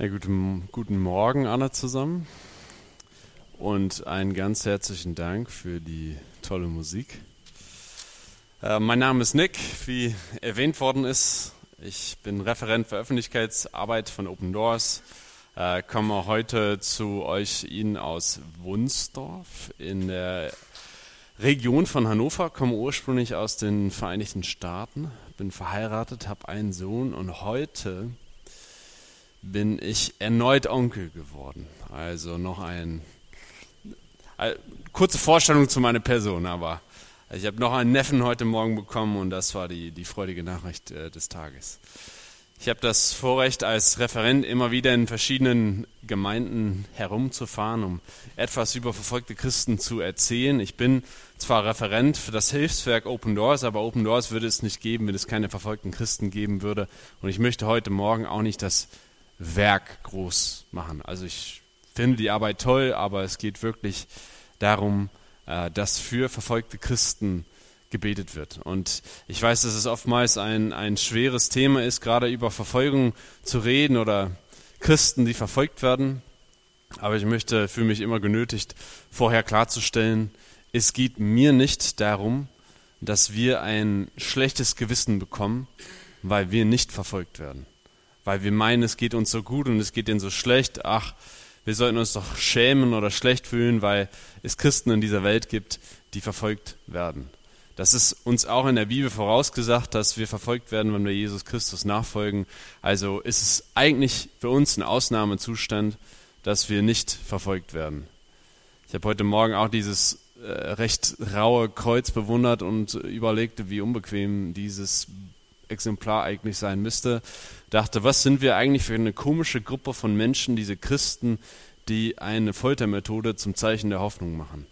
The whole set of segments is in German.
Ja, guten, guten Morgen alle zusammen und einen ganz herzlichen Dank für die tolle Musik. Äh, mein Name ist Nick, wie erwähnt worden ist. Ich bin Referent für Öffentlichkeitsarbeit von Open Doors. Äh, komme heute zu euch Ihnen aus Wunsdorf in der Region von Hannover, komme ursprünglich aus den Vereinigten Staaten, bin verheiratet, habe einen Sohn und heute bin ich erneut Onkel geworden. Also noch ein äh, kurze Vorstellung zu meiner Person, aber ich habe noch einen Neffen heute Morgen bekommen und das war die, die freudige Nachricht äh, des Tages. Ich habe das Vorrecht, als Referent immer wieder in verschiedenen Gemeinden herumzufahren, um etwas über verfolgte Christen zu erzählen. Ich bin zwar Referent für das Hilfswerk Open Doors, aber Open Doors würde es nicht geben, wenn es keine verfolgten Christen geben würde. Und ich möchte heute Morgen auch nicht das Werk groß machen. Also ich finde die Arbeit toll, aber es geht wirklich darum, äh, dass für verfolgte Christen gebetet wird. Und ich weiß, dass es oftmals ein, ein schweres Thema ist, gerade über Verfolgung zu reden oder Christen, die verfolgt werden. Aber ich möchte, fühle mich immer genötigt, vorher klarzustellen, es geht mir nicht darum, dass wir ein schlechtes Gewissen bekommen, weil wir nicht verfolgt werden weil wir meinen, es geht uns so gut und es geht ihnen so schlecht. Ach, wir sollten uns doch schämen oder schlecht fühlen, weil es Christen in dieser Welt gibt, die verfolgt werden. Das ist uns auch in der Bibel vorausgesagt, dass wir verfolgt werden, wenn wir Jesus Christus nachfolgen. Also ist es eigentlich für uns ein Ausnahmezustand, dass wir nicht verfolgt werden. Ich habe heute Morgen auch dieses äh, recht raue Kreuz bewundert und überlegte, wie unbequem dieses Exemplar eigentlich sein müsste. Dachte, was sind wir eigentlich für eine komische Gruppe von Menschen, diese Christen, die eine Foltermethode zum Zeichen der Hoffnung machen.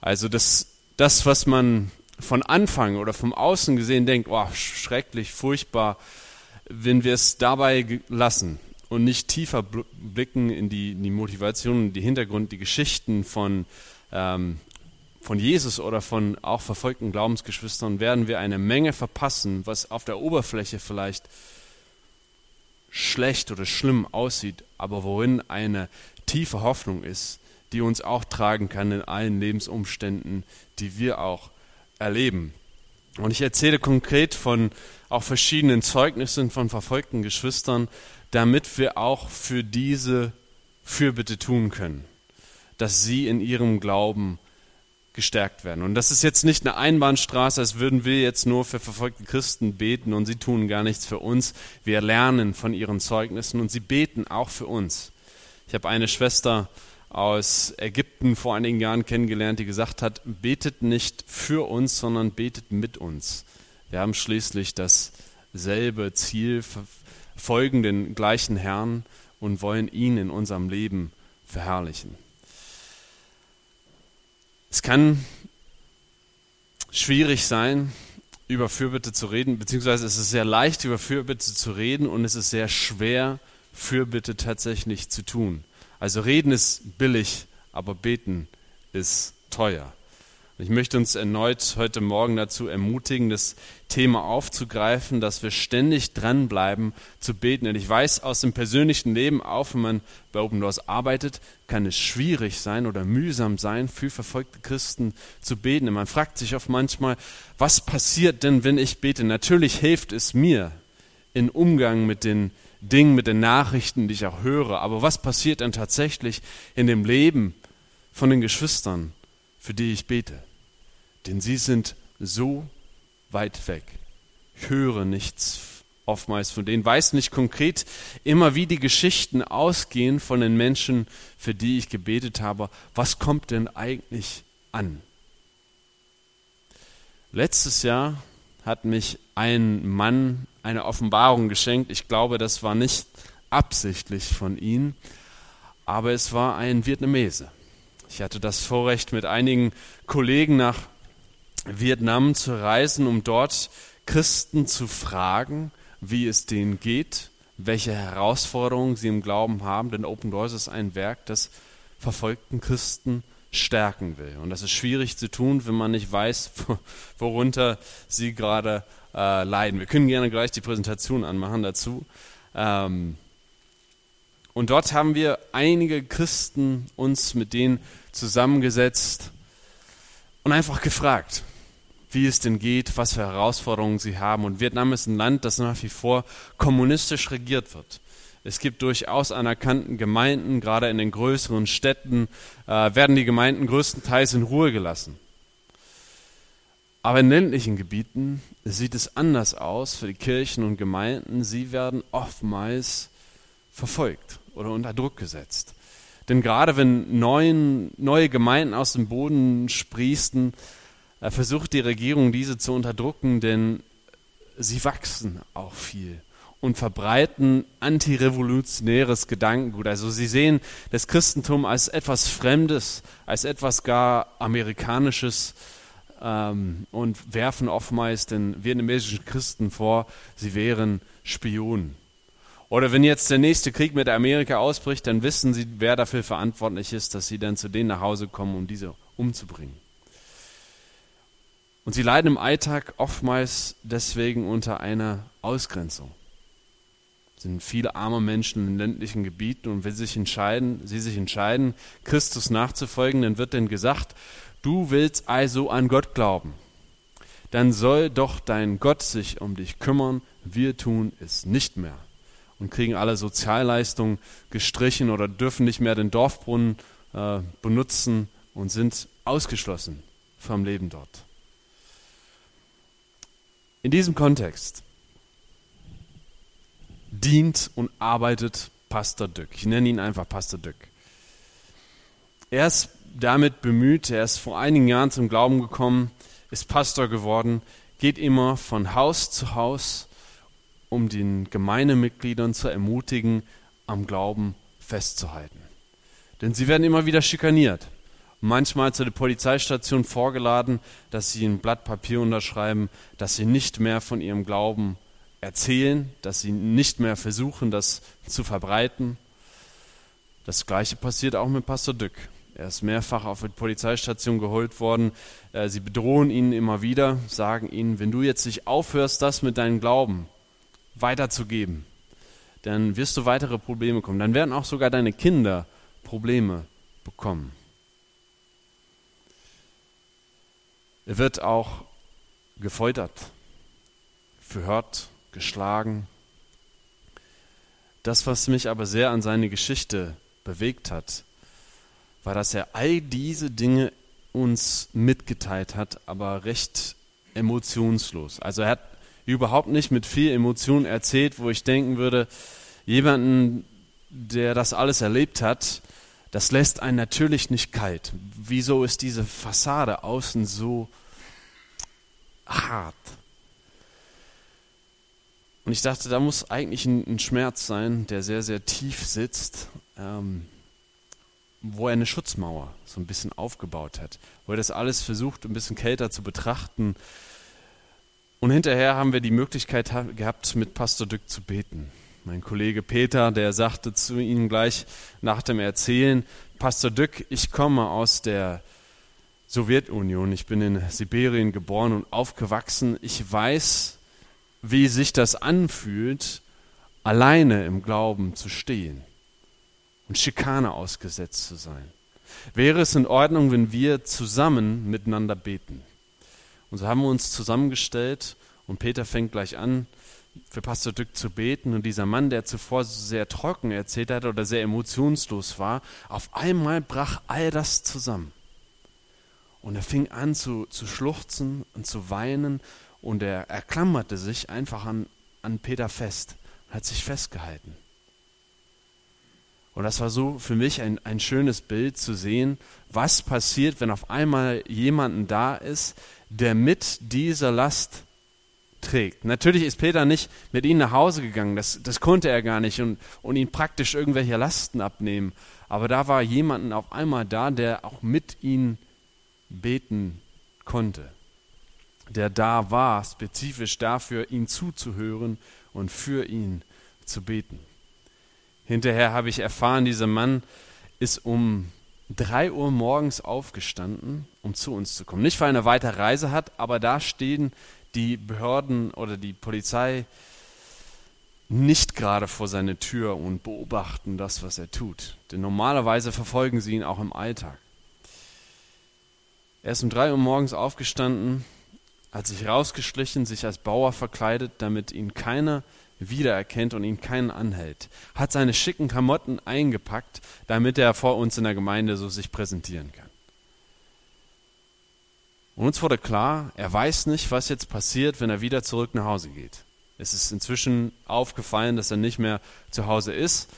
Also das, das was man von Anfang oder vom Außen gesehen denkt, oh, schrecklich, furchtbar, wenn wir es dabei lassen und nicht tiefer blicken in die, die Motivation, die Hintergrund, die Geschichten von ähm, von Jesus oder von auch verfolgten Glaubensgeschwistern werden wir eine Menge verpassen, was auf der Oberfläche vielleicht schlecht oder schlimm aussieht, aber worin eine tiefe Hoffnung ist, die uns auch tragen kann in allen Lebensumständen, die wir auch erleben. Und ich erzähle konkret von auch verschiedenen Zeugnissen von verfolgten Geschwistern, damit wir auch für diese Fürbitte tun können, dass sie in ihrem Glauben gestärkt werden. Und das ist jetzt nicht eine Einbahnstraße, als würden wir jetzt nur für verfolgte Christen beten und sie tun gar nichts für uns. Wir lernen von ihren Zeugnissen und sie beten auch für uns. Ich habe eine Schwester aus Ägypten vor einigen Jahren kennengelernt, die gesagt hat, betet nicht für uns, sondern betet mit uns. Wir haben schließlich dasselbe Ziel, folgen den gleichen Herrn und wollen ihn in unserem Leben verherrlichen. Es kann schwierig sein, über Fürbitte zu reden, beziehungsweise es ist sehr leicht, über Fürbitte zu reden und es ist sehr schwer, Fürbitte tatsächlich zu tun. Also reden ist billig, aber beten ist teuer. Ich möchte uns erneut heute Morgen dazu ermutigen, das Thema aufzugreifen, dass wir ständig dranbleiben zu beten. Und ich weiß aus dem persönlichen Leben, auch wenn man bei Open Doors arbeitet, kann es schwierig sein oder mühsam sein, für verfolgte Christen zu beten. Und man fragt sich oft manchmal, was passiert denn, wenn ich bete? Natürlich hilft es mir in Umgang mit den Dingen, mit den Nachrichten, die ich auch höre. Aber was passiert denn tatsächlich in dem Leben von den Geschwistern? Für die ich bete. Denn sie sind so weit weg. Ich höre nichts oftmals von denen, weiß nicht konkret immer, wie die Geschichten ausgehen von den Menschen, für die ich gebetet habe. Was kommt denn eigentlich an? Letztes Jahr hat mich ein Mann eine Offenbarung geschenkt. Ich glaube, das war nicht absichtlich von ihm, aber es war ein Vietnamese. Ich hatte das Vorrecht, mit einigen Kollegen nach Vietnam zu reisen, um dort Christen zu fragen, wie es denen geht, welche Herausforderungen sie im Glauben haben, denn Open Doors ist ein Werk, das verfolgten Christen stärken will. Und das ist schwierig zu tun, wenn man nicht weiß, worunter sie gerade äh, leiden. Wir können gerne gleich die Präsentation anmachen dazu. Ähm, Und dort haben wir einige Christen uns mit denen zusammengesetzt und einfach gefragt, wie es denn geht, was für Herausforderungen sie haben. Und Vietnam ist ein Land, das nach wie vor kommunistisch regiert wird. Es gibt durchaus anerkannten Gemeinden, gerade in den größeren Städten äh, werden die Gemeinden größtenteils in Ruhe gelassen. Aber in ländlichen Gebieten sieht es anders aus für die Kirchen und Gemeinden. Sie werden oftmals verfolgt oder unter Druck gesetzt. Denn gerade wenn neuen, neue Gemeinden aus dem Boden sprießen, äh, versucht die Regierung diese zu unterdrücken, denn sie wachsen auch viel und verbreiten antirevolutionäres Gedankengut. Also sie sehen das Christentum als etwas Fremdes, als etwas gar Amerikanisches ähm, und werfen oftmals den vietnamesischen Christen vor, sie wären Spionen. Oder wenn jetzt der nächste Krieg mit Amerika ausbricht, dann wissen sie, wer dafür verantwortlich ist, dass sie dann zu denen nach Hause kommen, um diese umzubringen. Und sie leiden im Alltag oftmals deswegen unter einer Ausgrenzung sind viele arme Menschen in ländlichen Gebieten und wenn sie sich entscheiden, sie sich entscheiden, Christus nachzufolgen, dann wird denn gesagt, du willst also an Gott glauben. Dann soll doch dein Gott sich um dich kümmern, wir tun es nicht mehr. Und kriegen alle Sozialleistungen gestrichen oder dürfen nicht mehr den Dorfbrunnen äh, benutzen und sind ausgeschlossen vom Leben dort. In diesem Kontext dient und arbeitet Pastor Dück. Ich nenne ihn einfach Pastor Dück. Er ist damit bemüht, er ist vor einigen Jahren zum Glauben gekommen, ist Pastor geworden, geht immer von Haus zu Haus, um den Gemeindemitgliedern zu ermutigen, am Glauben festzuhalten. Denn sie werden immer wieder schikaniert. Manchmal zu der Polizeistation vorgeladen, dass sie ein Blatt Papier unterschreiben, dass sie nicht mehr von ihrem Glauben erzählen, dass sie nicht mehr versuchen, das zu verbreiten. Das gleiche passiert auch mit Pastor Dück. Er ist mehrfach auf die Polizeistation geholt worden. Äh, sie bedrohen ihn immer wieder, sagen ihnen, wenn du jetzt nicht aufhörst, das mit deinem Glauben weiterzugeben, dann wirst du weitere Probleme bekommen. Dann werden auch sogar deine Kinder Probleme bekommen. Er wird auch gefoltert, verhört, geschlagen. Das, was mich aber sehr an seine Geschichte bewegt hat, war, dass er all diese Dinge uns mitgeteilt hat, aber recht emotionslos. Also er hat überhaupt nicht mit viel Emotion erzählt, wo ich denken würde, jemanden, der das alles erlebt hat, das lässt einen natürlich nicht kalt. Wieso ist diese Fassade außen so hart? Und ich dachte, da muss eigentlich ein, ein Schmerz sein, der sehr, sehr tief sitzt, ähm, wo er eine Schutzmauer so ein bisschen aufgebaut hat, wo er das alles versucht, ein bisschen kälter zu betrachten. Und hinterher haben wir die Möglichkeit gehabt, mit Pastor Dück zu beten. Mein Kollege Peter, der sagte zu ihm gleich nach dem Erzählen, Pastor Dück, ich komme aus der Sowjetunion, ich bin in Sibirien geboren und aufgewachsen, ich weiß, wie sich das anfühlt, alleine im Glauben zu stehen und Schikane ausgesetzt zu sein. Wäre es in Ordnung, wenn wir zusammen miteinander beten? Und so haben wir uns zusammengestellt und Peter fängt gleich an, für Pastor Dück zu beten. Und dieser Mann, der zuvor sehr trocken erzählt hat oder sehr emotionslos war, auf einmal brach all das zusammen. Und er fing an zu, zu schluchzen und zu weinen und er, er klammerte sich einfach an, an Peter fest, hat sich festgehalten. Und das war so für mich ein, ein schönes Bild zu sehen, was passiert, wenn auf einmal jemanden da ist, der mit dieser Last trägt. Natürlich ist Peter nicht mit ihnen nach Hause gegangen, das, das konnte er gar nicht und, und ihn praktisch irgendwelche Lasten abnehmen. Aber da war jemand auf einmal da, der auch mit ihnen beten konnte der da war, spezifisch dafür, ihn zuzuhören und für ihn zu beten. Hinterher habe ich erfahren, dieser Mann ist um drei Uhr morgens aufgestanden, um zu uns zu kommen. Nicht, weil er eine weite Reise hat, aber da stehen die Behörden oder die Polizei nicht gerade vor seine Tür und beobachten das, was er tut. Denn normalerweise verfolgen sie ihn auch im Alltag. Er ist um drei Uhr morgens aufgestanden, hat sich rausgeschlichen, sich als Bauer verkleidet, damit ihn keiner wiedererkennt und ihn keinen anhält. Hat seine schicken Klamotten eingepackt, damit er vor uns in der Gemeinde so sich präsentieren kann. Und uns wurde klar, er weiß nicht, was jetzt passiert, wenn er wieder zurück nach Hause geht. Es ist inzwischen aufgefallen, dass er nicht mehr zu Hause ist.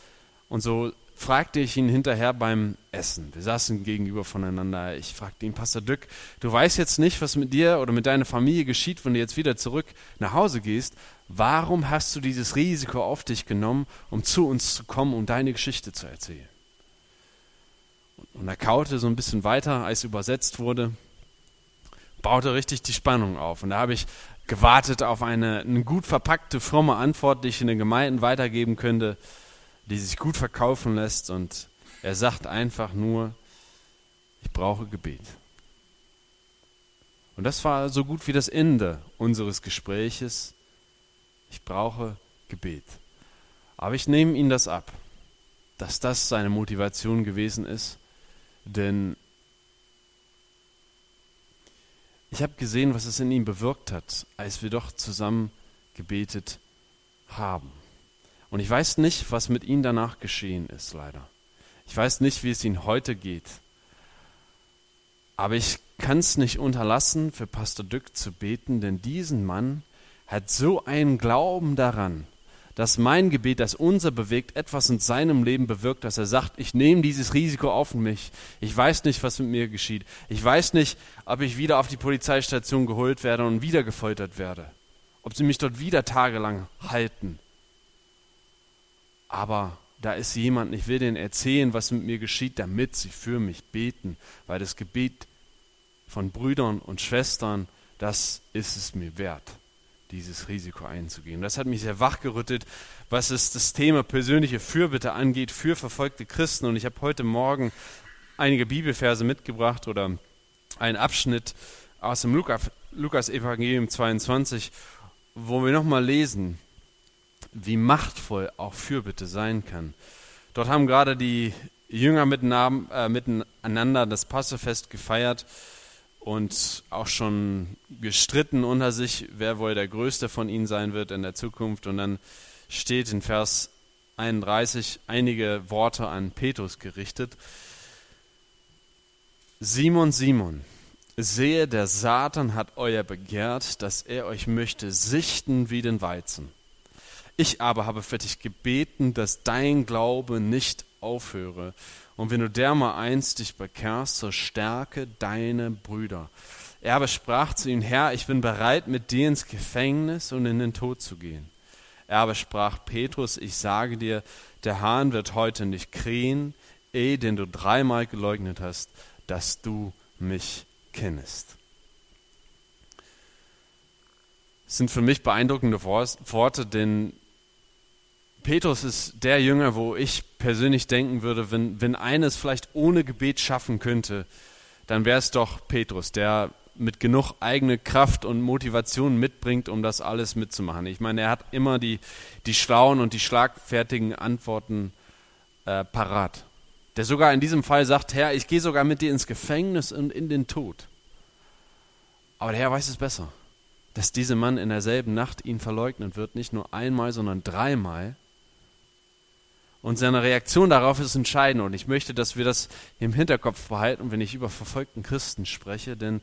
Und so fragte ich ihn hinterher beim Essen. Wir saßen gegenüber voneinander. Ich fragte ihn, Pastor Dück, du weißt jetzt nicht, was mit dir oder mit deiner Familie geschieht, wenn du jetzt wieder zurück nach Hause gehst. Warum hast du dieses Risiko auf dich genommen, um zu uns zu kommen, um deine Geschichte zu erzählen? Und er kaute so ein bisschen weiter, als übersetzt wurde, baute richtig die Spannung auf. Und da habe ich gewartet auf eine, eine gut verpackte, fromme Antwort, die ich in den Gemeinden weitergeben könnte, die sich gut verkaufen lässt. Und er sagt einfach nur, ich brauche Gebet. Und das war so gut wie das Ende unseres Gespräches. Ich brauche Gebet. Aber ich nehme ihm das ab, dass das seine Motivation gewesen ist, denn ich habe gesehen, was es in ihm bewirkt hat, als wir doch zusammen gebetet haben. Und ich weiß nicht, was mit ihm danach geschehen ist, leider. Ich weiß nicht, wie es ihm heute geht. Aber ich kann es nicht unterlassen, für Pastor Dück zu beten, denn diesen Mann hat so einen Glauben daran, dass mein Gebet, das unser bewegt, etwas in seinem Leben bewirkt, dass er sagt, ich nehme dieses Risiko auf mich. Ich weiß nicht, was mit mir geschieht. Ich weiß nicht, ob ich wieder auf die Polizeistation geholt werde und wieder gefoltert werde. Ob sie mich dort wieder tagelang halten. Aber da ist jemand, ich will denen erzählen, was mit mir geschieht, damit sie für mich beten, weil das Gebet von Brüdern und Schwestern, das ist es mir wert dieses Risiko einzugehen. Das hat mich sehr wachgerüttelt, was es das Thema persönliche Fürbitte angeht für verfolgte Christen. Und ich habe heute Morgen einige Bibelverse mitgebracht oder einen Abschnitt aus dem Lukas, Lukas Evangelium 22, wo wir nochmal lesen, wie machtvoll auch Fürbitte sein kann. Dort haben gerade die Jünger äh, miteinander das Passefest gefeiert und auch schon gestritten unter sich, wer wohl der Größte von ihnen sein wird in der Zukunft. Und dann steht in Vers 31 einige Worte an Petrus gerichtet. Simon, Simon, sehe, der Satan hat euer begehrt, dass er euch möchte sichten wie den Weizen. Ich aber habe für dich gebeten, dass dein Glaube nicht aufhöre. Und wenn du dermaleinst dich bekehrst, so stärke deine Brüder. Er aber sprach zu ihm, Herr, ich bin bereit, mit dir ins Gefängnis und in den Tod zu gehen. Er aber sprach, Petrus, ich sage dir, der Hahn wird heute nicht krähen, ehe denn du dreimal geleugnet hast, dass du mich kennest. Das sind für mich beeindruckende Worte, denn Petrus ist der Jünger, wo ich persönlich denken würde, wenn, wenn eines vielleicht ohne Gebet schaffen könnte, dann wäre es doch Petrus, der mit genug eigene Kraft und Motivation mitbringt, um das alles mitzumachen. Ich meine, er hat immer die, die schlauen und die schlagfertigen Antworten äh, parat. Der sogar in diesem Fall sagt, Herr, ich gehe sogar mit dir ins Gefängnis und in den Tod. Aber der Herr weiß es besser, dass dieser Mann in derselben Nacht ihn verleugnen wird, nicht nur einmal, sondern dreimal. Und seine Reaktion darauf ist entscheidend. Und ich möchte, dass wir das im Hinterkopf behalten, wenn ich über verfolgten Christen spreche. Denn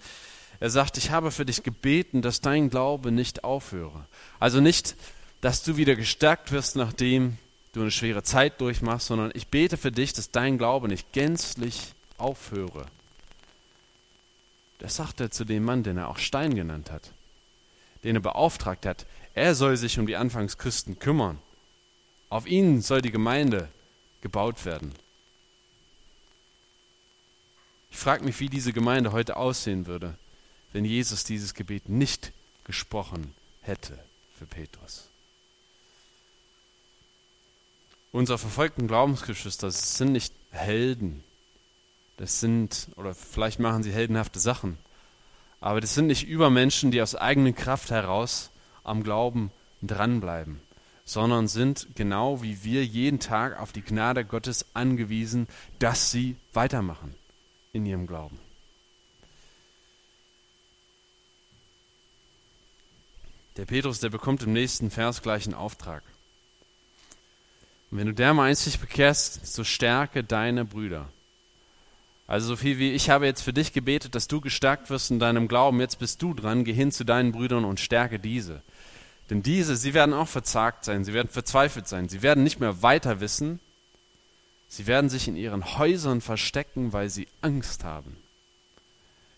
er sagt, ich habe für dich gebeten, dass dein Glaube nicht aufhöre. Also nicht, dass du wieder gestärkt wirst, nachdem du eine schwere Zeit durchmachst, sondern ich bete für dich, dass dein Glaube nicht gänzlich aufhöre. Das sagt er zu dem Mann, den er auch Stein genannt hat, den er beauftragt hat. Er soll sich um die Anfangschristen kümmern. Auf ihn soll die Gemeinde gebaut werden. Ich frage mich, wie diese Gemeinde heute aussehen würde, wenn Jesus dieses Gebet nicht gesprochen hätte für Petrus. Unsere verfolgten Glaubensgeschwister sind nicht Helden. Das sind, oder vielleicht machen sie heldenhafte Sachen, aber das sind nicht Übermenschen, die aus eigener Kraft heraus am Glauben dranbleiben sondern sind genau wie wir jeden Tag auf die Gnade Gottes angewiesen, dass sie weitermachen in ihrem Glauben. Der Petrus, der bekommt im nächsten Vers gleich einen Auftrag. Und wenn du dermeinst dich bekehrst, so stärke deine Brüder. Also so viel wie ich habe jetzt für dich gebetet, dass du gestärkt wirst in deinem Glauben, jetzt bist du dran, geh hin zu deinen Brüdern und stärke diese. Denn diese, sie werden auch verzagt sein, sie werden verzweifelt sein, sie werden nicht mehr weiter wissen, sie werden sich in ihren Häusern verstecken, weil sie Angst haben.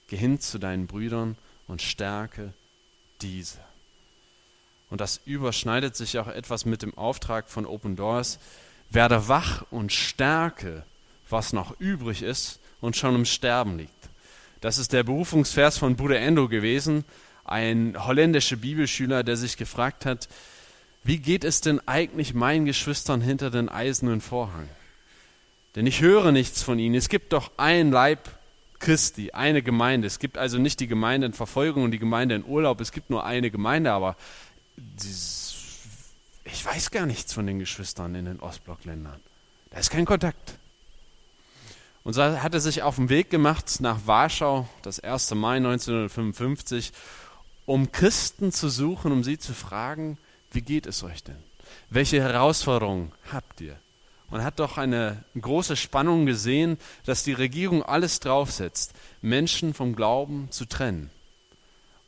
Geh hin zu deinen Brüdern und stärke diese. Und das überschneidet sich auch etwas mit dem Auftrag von Open Doors. Werde wach und stärke, was noch übrig ist und schon im Sterben liegt. Das ist der Berufungsvers von Bruder Endo gewesen, ein holländischer Bibelschüler, der sich gefragt hat, wie geht es denn eigentlich meinen Geschwistern hinter den eisernen Vorhang? Denn ich höre nichts von ihnen. Es gibt doch ein Leib Christi, eine Gemeinde. Es gibt also nicht die Gemeinde in Verfolgung und die Gemeinde in Urlaub. Es gibt nur eine Gemeinde, aber ich weiß gar nichts von den Geschwistern in den Ostblockländern. Da ist kein Kontakt. Und so hat er sich auf den Weg gemacht nach Warschau, das 1. Mai 1955, um Christen zu suchen, um sie zu fragen, wie geht es euch denn? Welche Herausforderungen habt ihr? Man hat doch eine große Spannung gesehen, dass die Regierung alles draufsetzt, Menschen vom Glauben zu trennen.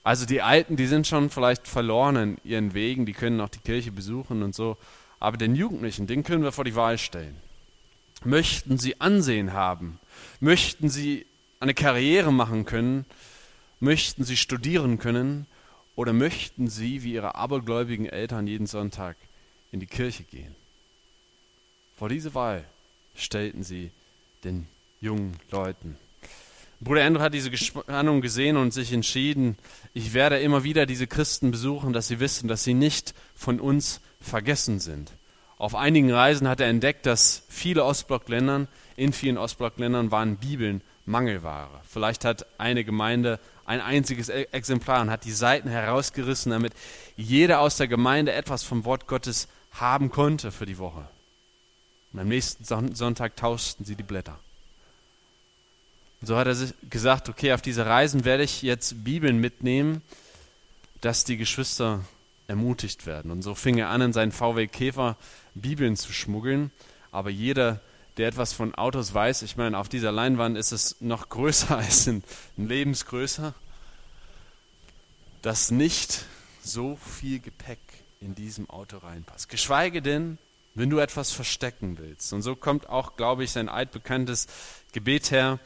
Also die Alten, die sind schon vielleicht verloren in ihren Wegen, die können auch die Kirche besuchen und so. Aber den Jugendlichen, den können wir vor die Wahl stellen. Möchten sie Ansehen haben? Möchten sie eine Karriere machen können? Möchten sie studieren können? Oder möchten sie, wie ihre abergläubigen Eltern, jeden Sonntag in die Kirche gehen? Vor diese Wahl stellten sie den jungen Leuten. Bruder Andrew hat diese Spannung gesehen und sich entschieden, ich werde immer wieder diese Christen besuchen, dass sie wissen, dass sie nicht von uns vergessen sind. Auf einigen Reisen hat er entdeckt, dass viele Ostblockländern, in vielen Ostblockländern waren Bibeln Mangelware. Vielleicht hat eine Gemeinde ein einziges e- Exemplar und hat die Seiten herausgerissen, damit jeder aus der Gemeinde etwas vom Wort Gottes haben konnte für die Woche. Und am nächsten Sonntag tauschten sie die Blätter. Und so hat er gesagt, okay, auf diese Reisen werde ich jetzt Bibeln mitnehmen, dass die Geschwister ermutigt werden. Und so fing er an, in seinen VW Käfer Bibeln zu schmuggeln. Aber jeder, der etwas von Autos weiß, ich meine, auf dieser Leinwand ist es noch größer als in, in Lebensgrößer, dass nicht so viel Gepäck in diesem Auto reinpasst. Geschweige denn, wenn du etwas verstecken willst. Und so kommt auch, glaube ich, sein altbekanntes Gebet her.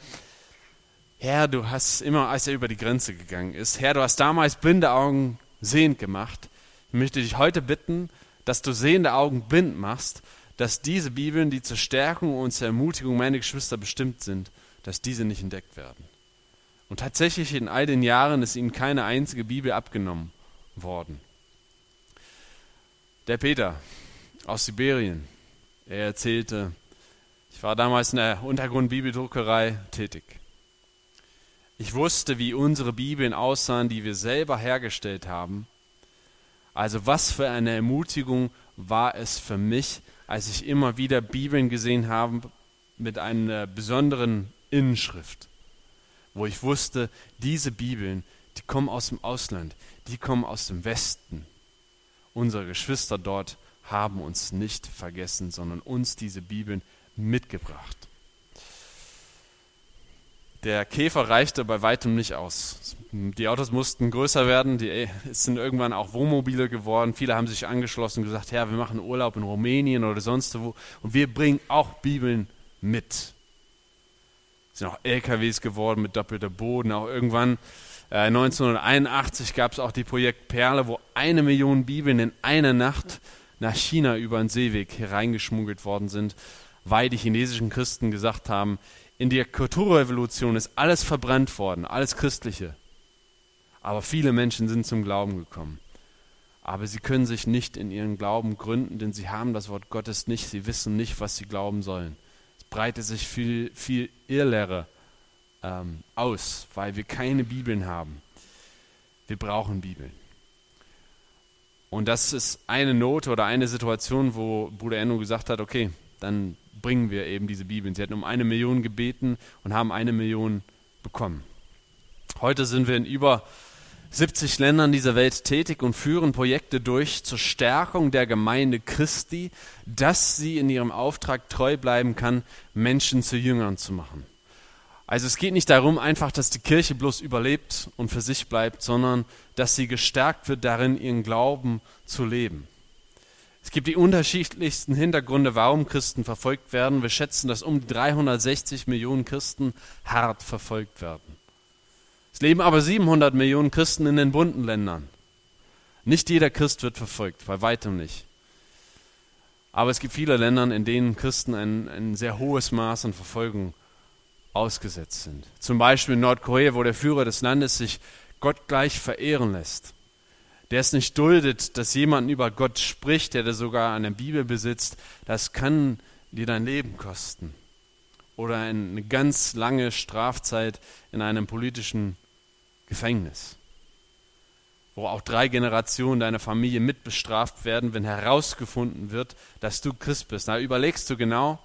Herr, du hast immer, als er über die Grenze gegangen ist, Herr, du hast damals blinde Augen sehend gemacht. Ich möchte dich heute bitten, dass du sehende Augen blind machst, dass diese Bibeln, die zur Stärkung und zur Ermutigung meiner Geschwister bestimmt sind, dass diese nicht entdeckt werden. Und tatsächlich in all den Jahren ist ihnen keine einzige Bibel abgenommen worden. Der Peter aus Sibirien, er erzählte, ich war damals in der Untergrundbibeldruckerei tätig. Ich wusste, wie unsere Bibeln aussahen, die wir selber hergestellt haben. Also was für eine Ermutigung war es für mich, als ich immer wieder Bibeln gesehen habe mit einer besonderen Innenschrift, wo ich wusste, diese Bibeln, die kommen aus dem Ausland, die kommen aus dem Westen. Unsere Geschwister dort haben uns nicht vergessen, sondern uns diese Bibeln mitgebracht. Der Käfer reichte bei weitem nicht aus. Die Autos mussten größer werden, die sind irgendwann auch Wohnmobile geworden. Viele haben sich angeschlossen und gesagt, Herr, wir machen Urlaub in Rumänien oder sonst wo und wir bringen auch Bibeln mit. Es sind auch LKWs geworden mit doppelter Boden. Auch irgendwann äh, 1981 gab es auch die Projekt Perle, wo eine Million Bibeln in einer Nacht nach China über den Seeweg hereingeschmuggelt worden sind, weil die chinesischen Christen gesagt haben, in der Kulturrevolution ist alles verbrannt worden, alles Christliche. Aber viele Menschen sind zum Glauben gekommen. Aber sie können sich nicht in ihren Glauben gründen, denn sie haben das Wort Gottes nicht. Sie wissen nicht, was sie glauben sollen. Es breitet sich viel, viel Irrlehre ähm, aus, weil wir keine Bibeln haben. Wir brauchen Bibeln. Und das ist eine Note oder eine Situation, wo Bruder Enno gesagt hat, okay, dann bringen wir eben diese Bibeln. Sie hatten um eine Million gebeten und haben eine Million bekommen. Heute sind wir in über 70 Ländern dieser Welt tätig und führen Projekte durch zur Stärkung der Gemeinde Christi, dass sie in ihrem Auftrag treu bleiben kann, Menschen zu Jüngern zu machen. Also es geht nicht darum einfach, dass die Kirche bloß überlebt und für sich bleibt, sondern dass sie gestärkt wird darin, ihren Glauben zu leben. Es gibt die unterschiedlichsten Hintergründe, warum Christen verfolgt werden. Wir schätzen, dass um 360 Millionen Christen hart verfolgt werden. Es leben aber 700 Millionen Christen in den bunten Ländern. Nicht jeder Christ wird verfolgt, bei weitem nicht. Aber es gibt viele Länder, in denen Christen ein, ein sehr hohes Maß an Verfolgung ausgesetzt sind. Zum Beispiel in Nordkorea, wo der Führer des Landes sich Gott gleich verehren lässt. Der es nicht duldet, dass jemand über Gott spricht, der sogar eine Bibel besitzt, das kann dir dein Leben kosten. Oder eine ganz lange Strafzeit in einem politischen Gefängnis, wo auch drei Generationen deiner Familie mitbestraft werden, wenn herausgefunden wird, dass du Christ bist. Da überlegst du genau,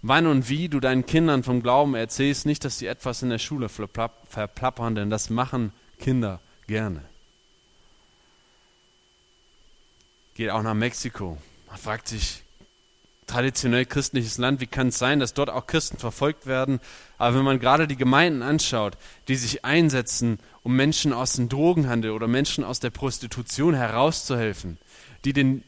wann und wie du deinen Kindern vom Glauben erzählst, nicht, dass sie etwas in der Schule verplappern, denn das machen Kinder gerne. Geht auch nach Mexiko. Man fragt sich, traditionell christliches Land, wie kann es sein, dass dort auch Christen verfolgt werden? Aber wenn man gerade die Gemeinden anschaut, die sich einsetzen, um Menschen aus dem Drogenhandel oder Menschen aus der Prostitution herauszuhelfen, die den,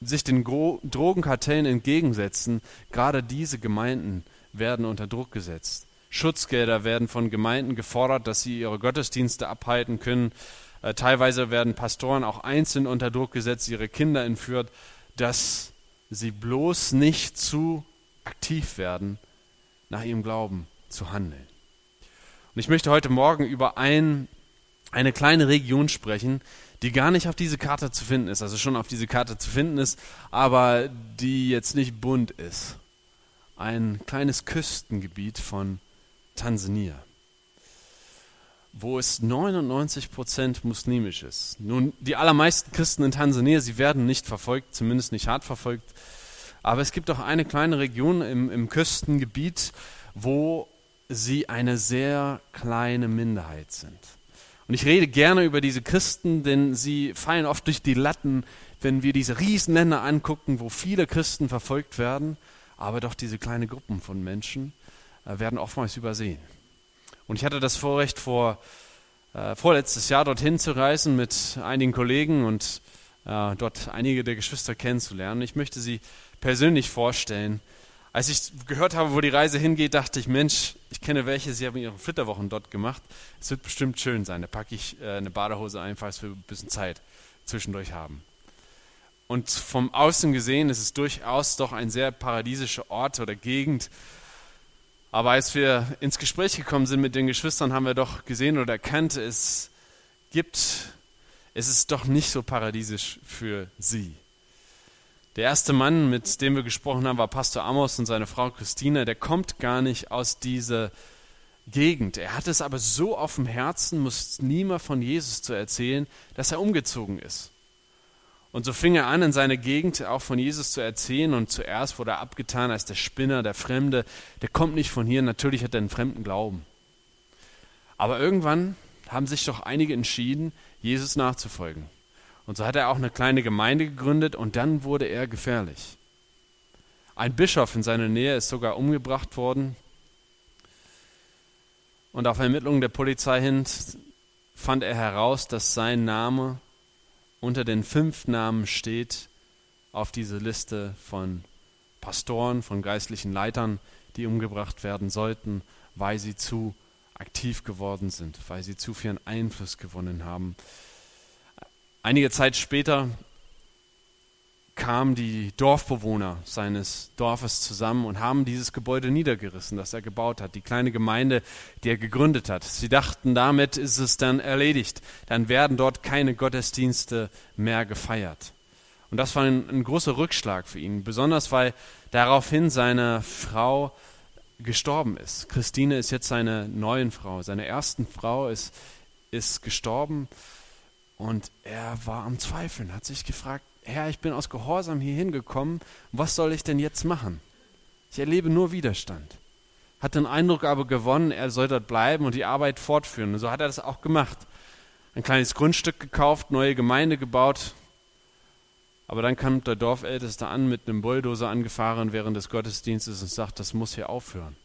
sich den Drogenkartellen entgegensetzen, gerade diese Gemeinden werden unter Druck gesetzt. Schutzgelder werden von Gemeinden gefordert, dass sie ihre Gottesdienste abhalten können. Äh, teilweise werden Pastoren auch einzeln unter Druck gesetzt, ihre Kinder entführt, dass sie bloß nicht zu aktiv werden, nach ihrem Glauben zu handeln. Und ich möchte heute Morgen über ein, eine kleine Region sprechen, die gar nicht auf diese Karte zu finden ist, also schon auf diese Karte zu finden ist, aber die jetzt nicht bunt ist. Ein kleines Küstengebiet von Tansania wo es 99 Prozent muslimisch ist. Nun, die allermeisten Christen in Tansania, sie werden nicht verfolgt, zumindest nicht hart verfolgt. Aber es gibt auch eine kleine Region im, im Küstengebiet, wo sie eine sehr kleine Minderheit sind. Und ich rede gerne über diese Christen, denn sie fallen oft durch die Latten, wenn wir diese Riesenländer angucken, wo viele Christen verfolgt werden, aber doch diese kleine Gruppen von Menschen äh, werden oftmals übersehen. Und ich hatte das Vorrecht, vor, äh, vorletztes Jahr dorthin zu reisen mit einigen Kollegen und äh, dort einige der Geschwister kennenzulernen. Ich möchte sie persönlich vorstellen. Als ich gehört habe, wo die Reise hingeht, dachte ich, Mensch, ich kenne welche, sie haben ihre Flitterwochen dort gemacht. Es wird bestimmt schön sein. Da packe ich äh, eine Badehose ein, falls wir ein bisschen Zeit zwischendurch haben. Und vom Außen gesehen ist es durchaus doch ein sehr paradiesischer Ort oder Gegend, aber als wir ins Gespräch gekommen sind mit den Geschwistern, haben wir doch gesehen oder erkannt, es gibt, es ist doch nicht so paradiesisch für sie. Der erste Mann, mit dem wir gesprochen haben, war Pastor Amos und seine Frau Christina. Der kommt gar nicht aus dieser Gegend. Er hat es aber so auf dem Herzen, Muslime von Jesus zu erzählen, dass er umgezogen ist. Und so fing er an, in seiner Gegend auch von Jesus zu erzählen. Und zuerst wurde er abgetan als der Spinner, der Fremde. Der kommt nicht von hier. Natürlich hat er einen fremden Glauben. Aber irgendwann haben sich doch einige entschieden, Jesus nachzufolgen. Und so hat er auch eine kleine Gemeinde gegründet und dann wurde er gefährlich. Ein Bischof in seiner Nähe ist sogar umgebracht worden. Und auf Ermittlungen der Polizei hin fand er heraus, dass sein Name unter den fünf Namen steht auf dieser Liste von Pastoren, von geistlichen Leitern, die umgebracht werden sollten, weil sie zu aktiv geworden sind, weil sie zu viel Einfluss gewonnen haben. Einige Zeit später kamen die Dorfbewohner seines Dorfes zusammen und haben dieses Gebäude niedergerissen, das er gebaut hat, die kleine Gemeinde, die er gegründet hat. Sie dachten, damit ist es dann erledigt. Dann werden dort keine Gottesdienste mehr gefeiert. Und das war ein, ein großer Rückschlag für ihn, besonders weil daraufhin seine Frau gestorben ist. Christine ist jetzt seine neuen Frau. Seine ersten Frau ist, ist gestorben Und er war am Zweifeln, hat sich gefragt, Herr, ich bin aus Gehorsam hier hingekommen, was soll ich denn jetzt machen? Ich erlebe nur Widerstand. Hat den Eindruck aber gewonnen, er soll dort bleiben und die Arbeit fortführen. Und so hat er das auch gemacht. Ein kleines Grundstück gekauft, neue Gemeinde gebaut. Aber dann kam der Dorfälteste an mit einem Bulldozer angefahren während des Gottesdienstes und sagt, das muss hier aufhören.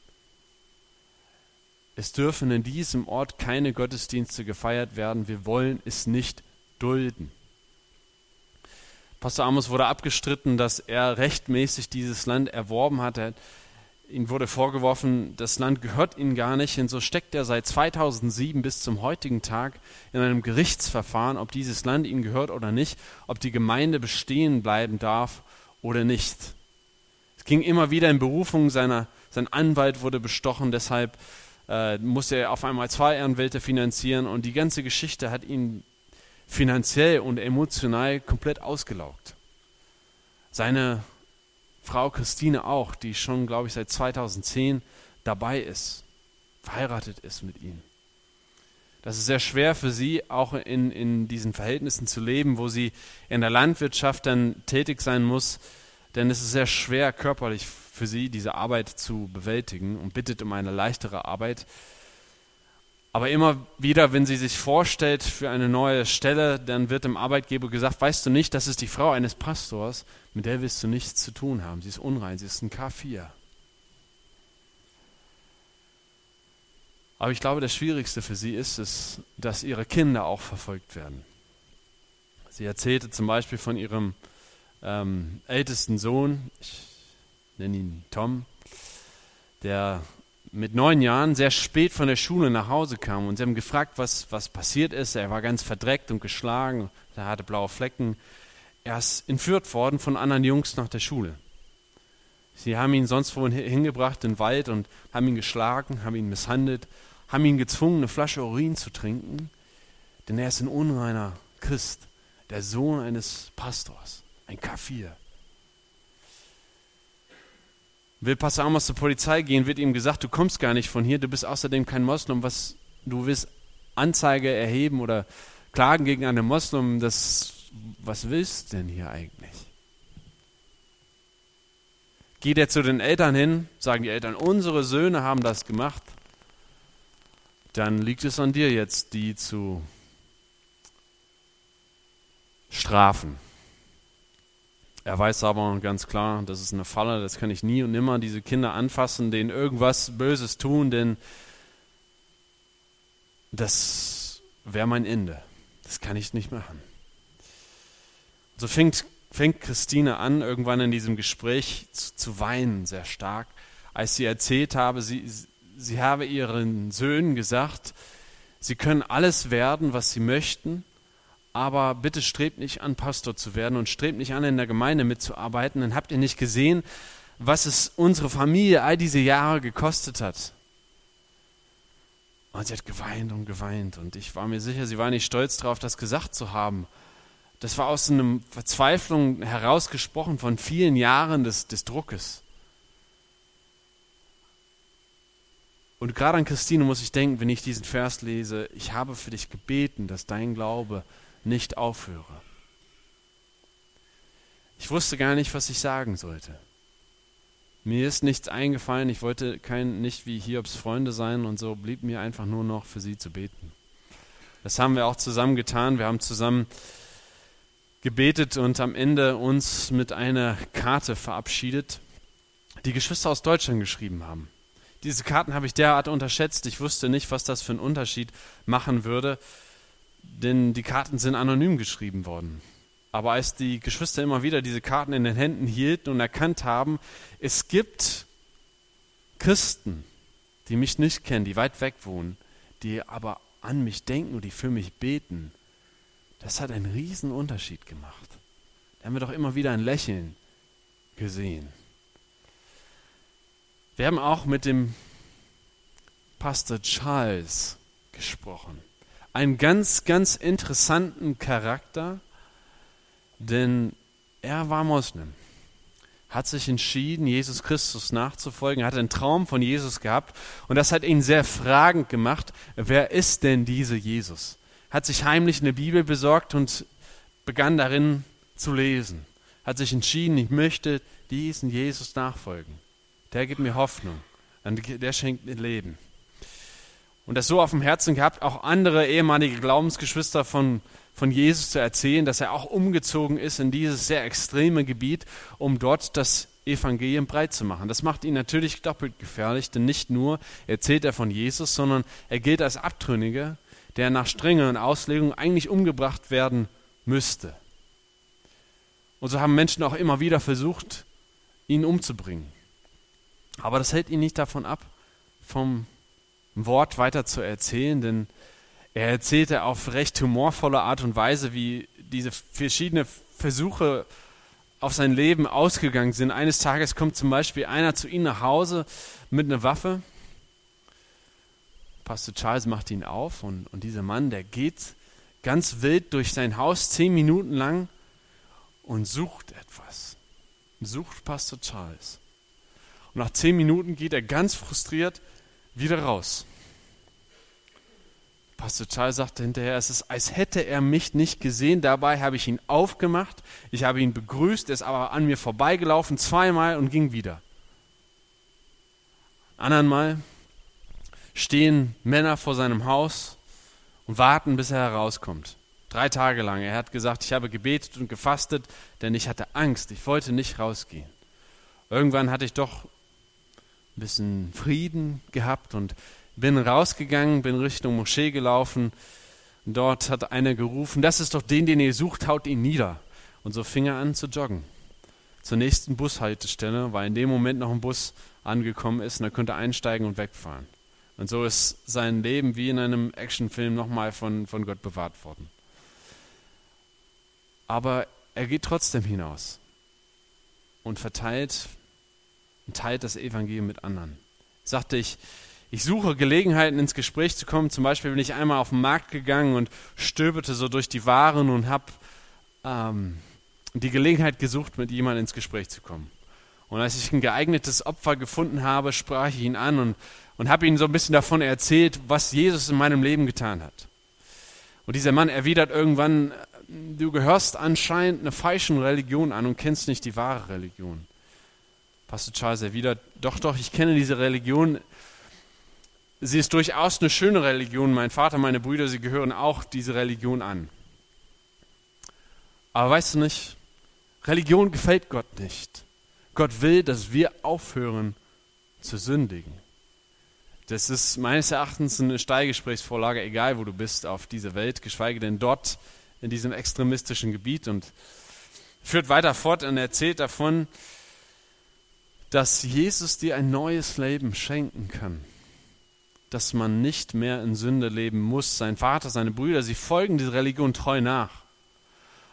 Es dürfen in diesem Ort keine Gottesdienste gefeiert werden. Wir wollen es nicht dulden. Pastor Amos wurde abgestritten, dass er rechtmäßig dieses Land erworben hatte. Ihm wurde vorgeworfen, das Land gehört ihm gar nicht. Und so steckt er seit 2007 bis zum heutigen Tag in einem Gerichtsverfahren, ob dieses Land ihm gehört oder nicht, ob die Gemeinde bestehen bleiben darf oder nicht. Es ging immer wieder in Berufung, seiner, sein Anwalt wurde bestochen, deshalb äh, musste er auf einmal zwei Anwälte finanzieren und die ganze Geschichte hat ihn finanziell und emotional komplett ausgelaugt. Seine Frau Christine auch, die schon, glaube ich, seit 2010 dabei ist, verheiratet ist mit ihm. Das ist sehr schwer für sie, auch in, in diesen Verhältnissen zu leben, wo sie in der Landwirtschaft dann tätig sein muss, denn es ist sehr schwer körperlich für sie, diese Arbeit zu bewältigen und bittet um eine leichtere Arbeit. Aber immer wieder, wenn sie sich vorstellt für eine neue Stelle, dann wird dem Arbeitgeber gesagt, weißt du nicht, das ist die Frau eines Pastors, mit der willst du nichts zu tun haben. Sie ist unrein, sie ist ein K4. Aber ich glaube, das Schwierigste für sie ist es, dass ihre Kinder auch verfolgt werden. Sie erzählte zum Beispiel von ihrem ähm, ältesten Sohn, ich nenne ihn Tom, der mit neun Jahren sehr spät von der Schule nach Hause kam und sie haben gefragt, was, was passiert ist. Er war ganz verdreckt und geschlagen, er hatte blaue Flecken. Er ist entführt worden von anderen Jungs nach der Schule. Sie haben ihn sonst wohin hingebracht, in den Wald, und haben ihn geschlagen, haben ihn misshandelt, haben ihn gezwungen, eine Flasche Urin zu trinken, denn er ist ein unreiner Christ, der Sohn eines Pastors, ein K4. Will Pastor Amos zur Polizei gehen, wird ihm gesagt, du kommst gar nicht von hier, du bist außerdem kein Moslem, was du willst Anzeige erheben oder klagen gegen einen Moslem, das, was willst du denn hier eigentlich? Geht er zu den Eltern hin, sagen die Eltern, unsere Söhne haben das gemacht, dann liegt es an dir jetzt, die zu strafen. Er weiß aber ganz klar, das ist eine Falle, das kann ich nie und nimmer diese Kinder anfassen, denen irgendwas Böses tun, denn das wäre mein Ende. Das kann ich nicht machen. So fängt, fängt Christine an, irgendwann in diesem Gespräch zu, zu weinen, sehr stark, als sie erzählt habe, sie, sie habe ihren Söhnen gesagt, sie können alles werden, was sie möchten, aber bitte strebt nicht an, Pastor zu werden und strebt nicht an, in der Gemeinde mitzuarbeiten. Dann habt ihr nicht gesehen, was es unsere Familie all diese Jahre gekostet hat. Und sie hat geweint und geweint. Und ich war mir sicher, sie war nicht stolz darauf, das gesagt zu haben. Das war aus einer Verzweiflung herausgesprochen von vielen Jahren des, des Druckes. Und gerade an Christine muss ich denken, wenn ich diesen Vers lese, ich habe für dich gebeten, dass dein Glaube nicht aufhöre. Ich wusste gar nicht, was ich sagen sollte. Mir ist nichts eingefallen, ich wollte kein, nicht wie Hiobs Freunde sein und so blieb mir einfach nur noch für sie zu beten. Das haben wir auch zusammen getan. Wir haben zusammen gebetet und am Ende uns mit einer Karte verabschiedet, die Geschwister aus Deutschland geschrieben haben. Diese Karten habe ich derart unterschätzt. Ich wusste nicht, was das für einen Unterschied machen würde denn die Karten sind anonym geschrieben worden. Aber als die Geschwister immer wieder diese Karten in den Händen hielten und erkannt haben, es gibt Christen, die mich nicht kennen, die weit weg wohnen, die aber an mich denken und die für mich beten, das hat einen riesen Unterschied gemacht. Da haben wir doch immer wieder ein Lächeln gesehen. Wir haben auch mit dem Pastor Charles gesprochen einen ganz, ganz interessanten Charakter, denn er war Moslem, hat sich entschieden, Jesus Christus nachzufolgen, hat einen Traum von Jesus gehabt und das hat ihn sehr fragend gemacht, wer ist denn dieser Jesus? hat sich heimlich eine Bibel besorgt und begann darin zu lesen. Hat sich entschieden, ich möchte diesen Jesus nachfolgen. Der gibt mir Hoffnung. Der schenkt mir Leben. Und das so auf dem Herzen gehabt, auch andere ehemalige Glaubensgeschwister von, von Jesus zu erzählen, dass er auch umgezogen ist in dieses sehr extreme Gebiet, um dort das Evangelium breit zu machen. Das macht ihn natürlich doppelt gefährlich, denn nicht nur erzählt er von Jesus, sondern er gilt als Abtrünniger, der nach strengeren Auslegungen eigentlich umgebracht werden müsste. Und so haben Menschen auch immer wieder versucht, ihn umzubringen. Aber das hält ihn nicht davon ab, vom Wort weiter zu erzählen, denn er erzählte auf recht humorvolle Art und Weise, wie diese verschiedenen Versuche auf sein Leben ausgegangen sind. Eines Tages kommt zum Beispiel einer zu ihm nach Hause mit einer Waffe. Pastor Charles macht ihn auf und, und dieser Mann, der geht ganz wild durch sein Haus zehn Minuten lang und sucht etwas. Sucht Pastor Charles. Und nach zehn Minuten geht er ganz frustriert wieder raus. Pastor Charles sagte hinterher, es ist, als hätte er mich nicht gesehen. Dabei habe ich ihn aufgemacht, ich habe ihn begrüßt, er ist aber an mir vorbeigelaufen zweimal und ging wieder. Andernmal stehen Männer vor seinem Haus und warten, bis er herauskommt. Drei Tage lang. Er hat gesagt, ich habe gebetet und gefastet, denn ich hatte Angst. Ich wollte nicht rausgehen. Irgendwann hatte ich doch ein bisschen Frieden gehabt und bin rausgegangen, bin Richtung Moschee gelaufen. Dort hat einer gerufen, das ist doch den, den ihr sucht, haut ihn nieder. Und so fing er an zu joggen. Zur nächsten Bushaltestelle, weil in dem Moment noch ein Bus angekommen ist und er konnte einsteigen und wegfahren. Und so ist sein Leben wie in einem Actionfilm nochmal von, von Gott bewahrt worden. Aber er geht trotzdem hinaus und verteilt und teilt das Evangelium mit anderen. Sagte ich, ich suche Gelegenheiten ins Gespräch zu kommen. Zum Beispiel bin ich einmal auf den Markt gegangen und stöberte so durch die Waren und habe ähm, die Gelegenheit gesucht, mit jemandem ins Gespräch zu kommen. Und als ich ein geeignetes Opfer gefunden habe, sprach ich ihn an und, und habe ihm so ein bisschen davon erzählt, was Jesus in meinem Leben getan hat. Und dieser Mann erwidert irgendwann, du gehörst anscheinend einer falschen Religion an und kennst nicht die wahre Religion. Pastor Charles erwidert, doch, doch, ich kenne diese Religion, Sie ist durchaus eine schöne Religion. Mein Vater, meine Brüder, sie gehören auch diese Religion an. Aber weißt du nicht, Religion gefällt Gott nicht. Gott will, dass wir aufhören zu sündigen. Das ist meines Erachtens eine Steilgesprächsvorlage, egal wo du bist auf dieser Welt, geschweige denn dort in diesem extremistischen Gebiet und führt weiter fort und erzählt davon, dass Jesus dir ein neues Leben schenken kann dass man nicht mehr in Sünde leben muss. Sein Vater, seine Brüder, sie folgen dieser Religion treu nach.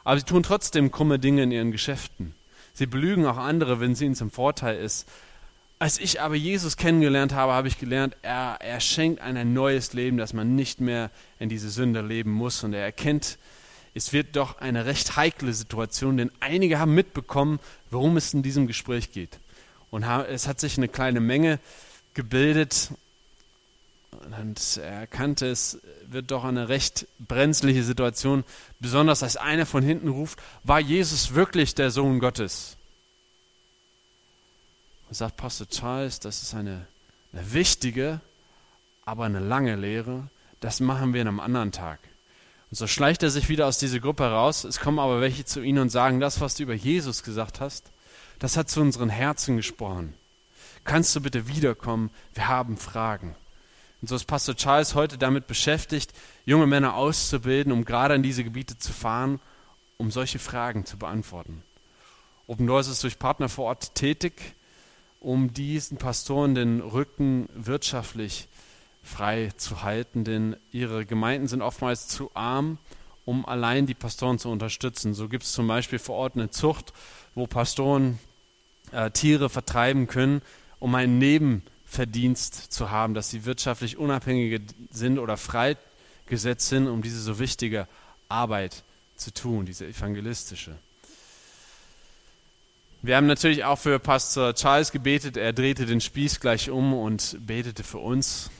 Aber sie tun trotzdem krumme Dinge in ihren Geschäften. Sie belügen auch andere, wenn es ihnen zum Vorteil ist. Als ich aber Jesus kennengelernt habe, habe ich gelernt, er, er schenkt ein neues Leben, dass man nicht mehr in diese Sünde leben muss. Und er erkennt, es wird doch eine recht heikle Situation, denn einige haben mitbekommen, worum es in diesem Gespräch geht. Und es hat sich eine kleine Menge gebildet und er erkannte, es wird doch eine recht brenzliche Situation, besonders als einer von hinten ruft, war Jesus wirklich der Sohn Gottes? Und sagt Pastor Charles, das ist eine, eine wichtige, aber eine lange Lehre. Das machen wir in einem anderen Tag. Und so schleicht er sich wieder aus dieser Gruppe raus. Es kommen aber welche zu ihm und sagen, das, was du über Jesus gesagt hast, das hat zu unseren Herzen gesprochen. Kannst du bitte wiederkommen? Wir haben Fragen. Und so ist Pastor Charles heute damit beschäftigt, junge Männer auszubilden, um gerade in diese Gebiete zu fahren, um solche Fragen zu beantworten. Open Doors ist durch Partner vor Ort tätig, um diesen Pastoren den Rücken wirtschaftlich frei zu halten, denn ihre Gemeinden sind oftmals zu arm, um allein die Pastoren zu unterstützen. So gibt es zum Beispiel vor Ort eine Zucht, wo Pastoren äh, Tiere vertreiben können, um ein Neben Verdienst zu haben, dass sie wirtschaftlich unabhängig sind oder freigesetzt sind, um diese so wichtige Arbeit zu tun, diese evangelistische. Wir haben natürlich auch für Pastor Charles gebetet. Er drehte den Spieß gleich um und betete für uns.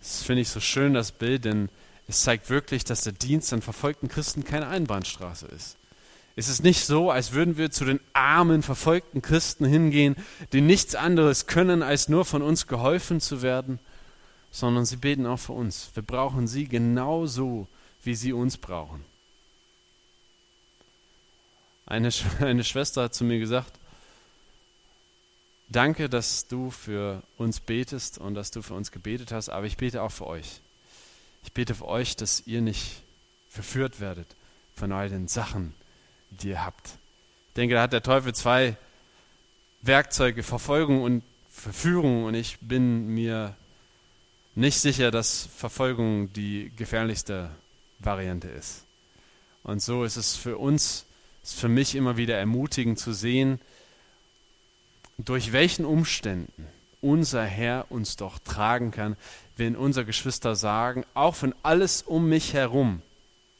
Das finde ich so schön, das Bild, denn es zeigt wirklich, dass der Dienst an verfolgten Christen keine Einbahnstraße ist. Es ist nicht so, als würden wir zu den armen, verfolgten Christen hingehen, die nichts anderes können, als nur von uns geholfen zu werden, sondern sie beten auch für uns. Wir brauchen sie genauso, wie sie uns brauchen. Eine, eine Schwester hat zu mir gesagt, danke, dass du für uns betest und dass du für uns gebetet hast, aber ich bete auch für euch. Ich bete für euch, dass ihr nicht verführt werdet von all den Sachen, die ihr habt. Ich denke, da hat der Teufel zwei Werkzeuge, Verfolgung und Verführung und ich bin mir nicht sicher, dass Verfolgung die gefährlichste Variante ist. Und so ist es für uns ist für mich immer wieder ermutigend zu sehen, durch welchen Umständen unser Herr uns doch tragen kann, wenn unsere Geschwister sagen, auch wenn alles um mich herum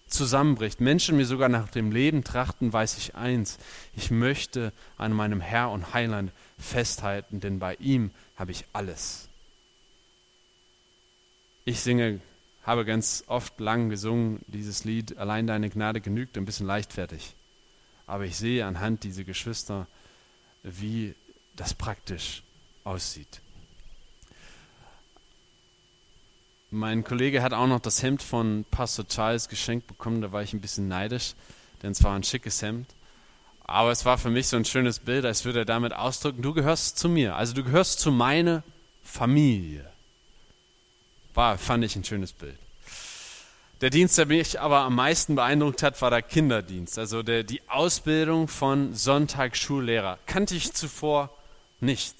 zusammenbricht, Menschen mir sogar nach dem Leben trachten, weiß ich eins, ich möchte an meinem Herr und Heiland festhalten, denn bei ihm habe ich alles. Ich singe, habe ganz oft lang gesungen, dieses Lied, allein deine Gnade genügt, ein bisschen leichtfertig. Aber ich sehe anhand dieser Geschwister, wie das praktisch aussieht. Mein Kollege hat auch noch das Hemd von Pastor Charles geschenkt bekommen, da war ich ein bisschen neidisch, denn es war ein schickes Hemd. Aber es war für mich so ein schönes Bild, als würde er damit ausdrücken, du gehörst zu mir, also du gehörst zu meiner Familie. War, fand ich ein schönes Bild. Der Dienst, der mich aber am meisten beeindruckt hat, war der Kinderdienst, also der, die Ausbildung von Sonntagsschullehrer. Kannte ich zuvor nicht.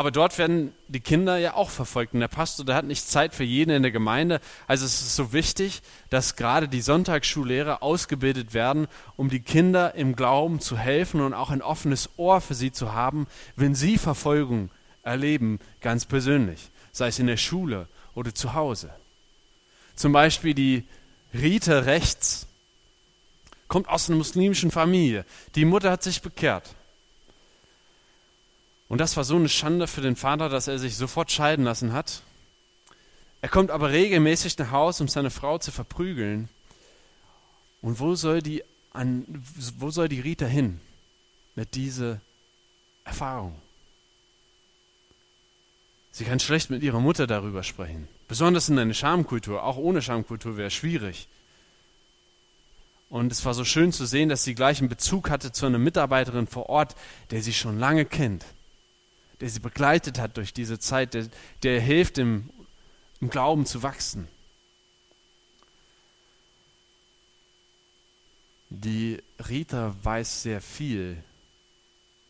Aber dort werden die Kinder ja auch verfolgt. Und der Pastor, der hat nicht Zeit für jeden in der Gemeinde. Also es ist so wichtig, dass gerade die Sonntagsschullehrer ausgebildet werden, um die Kinder im Glauben zu helfen und auch ein offenes Ohr für sie zu haben, wenn sie Verfolgung erleben, ganz persönlich. Sei es in der Schule oder zu Hause. Zum Beispiel die Rite rechts kommt aus einer muslimischen Familie. Die Mutter hat sich bekehrt. Und das war so eine Schande für den Vater, dass er sich sofort scheiden lassen hat. Er kommt aber regelmäßig nach Hause, um seine Frau zu verprügeln. Und wo soll die, an, wo soll die Rita hin mit dieser Erfahrung? Sie kann schlecht mit ihrer Mutter darüber sprechen. Besonders in einer Schamkultur, auch ohne Schamkultur wäre es schwierig. Und es war so schön zu sehen, dass sie gleich einen Bezug hatte zu einer Mitarbeiterin vor Ort, der sie schon lange kennt, der sie begleitet hat durch diese Zeit, der, der hilft, im, im Glauben zu wachsen. Die Rita weiß sehr viel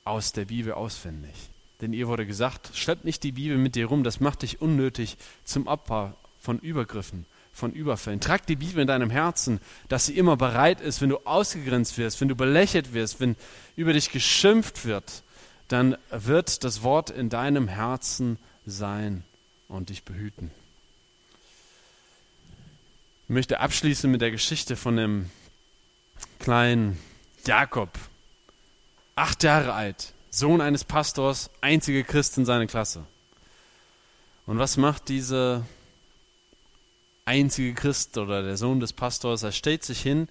aus der Bibel auswendig. Denn ihr wurde gesagt, schlepp nicht die Bibel mit dir rum, das macht dich unnötig zum Opfer von Übergriffen, von Überfällen. Trag die Bibel in deinem Herzen, dass sie immer bereit ist, wenn du ausgegrenzt wirst, wenn du belächelt wirst, wenn über dich geschimpft wird, dann wird das Wort in deinem Herzen sein und dich behüten. Ich möchte abschließen mit der Geschichte von dem kleinen Jakob, acht Jahre alt, Sohn eines Pastors, einzige Christ in seiner Klasse. Und was macht dieser einzige Christ oder der Sohn des Pastors? Er stellt sich hin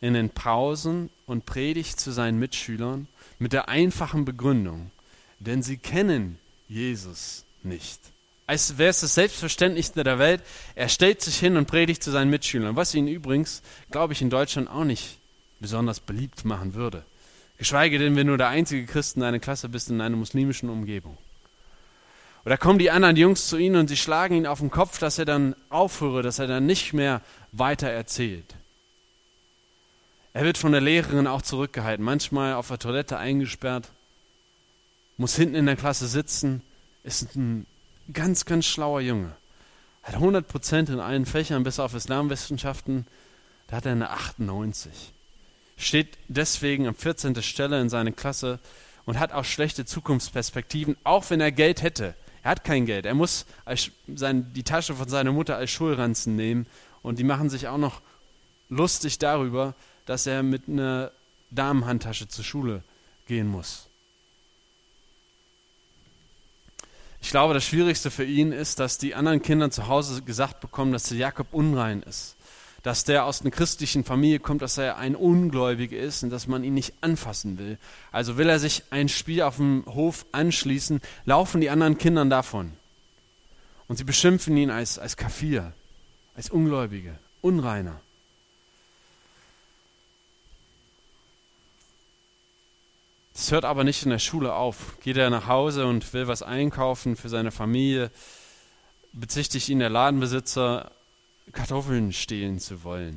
in den Pausen und predigt zu seinen Mitschülern mit der einfachen Begründung, denn sie kennen Jesus nicht. Als wäre es das Selbstverständlichste der Welt. Er stellt sich hin und predigt zu seinen Mitschülern, was ihn übrigens, glaube ich, in Deutschland auch nicht besonders beliebt machen würde. Geschweige denn, wenn du der einzige Christ in deiner Klasse bist in einer muslimischen Umgebung. Oder kommen die anderen Jungs zu ihm und sie schlagen ihn auf den Kopf, dass er dann aufhöre, dass er dann nicht mehr weiter erzählt. Er wird von der Lehrerin auch zurückgehalten, manchmal auf der Toilette eingesperrt, muss hinten in der Klasse sitzen, ist ein ganz, ganz schlauer Junge. Hat 100 Prozent in allen Fächern, bis auf Islamwissenschaften, da hat er eine 98 steht deswegen an 14. Stelle in seiner Klasse und hat auch schlechte Zukunftsperspektiven, auch wenn er Geld hätte. Er hat kein Geld. Er muss die Tasche von seiner Mutter als Schulranzen nehmen und die machen sich auch noch lustig darüber, dass er mit einer Damenhandtasche zur Schule gehen muss. Ich glaube, das Schwierigste für ihn ist, dass die anderen Kinder zu Hause gesagt bekommen, dass der Jakob unrein ist. Dass der aus einer christlichen Familie kommt, dass er ein Ungläubiger ist und dass man ihn nicht anfassen will. Also will er sich ein Spiel auf dem Hof anschließen, laufen die anderen Kinder davon. Und sie beschimpfen ihn als, als Kafir, als Ungläubige, Unreiner. Das hört aber nicht in der Schule auf. Geht er nach Hause und will was einkaufen für seine Familie, bezichtigt ihn der Ladenbesitzer, Kartoffeln stehlen zu wollen.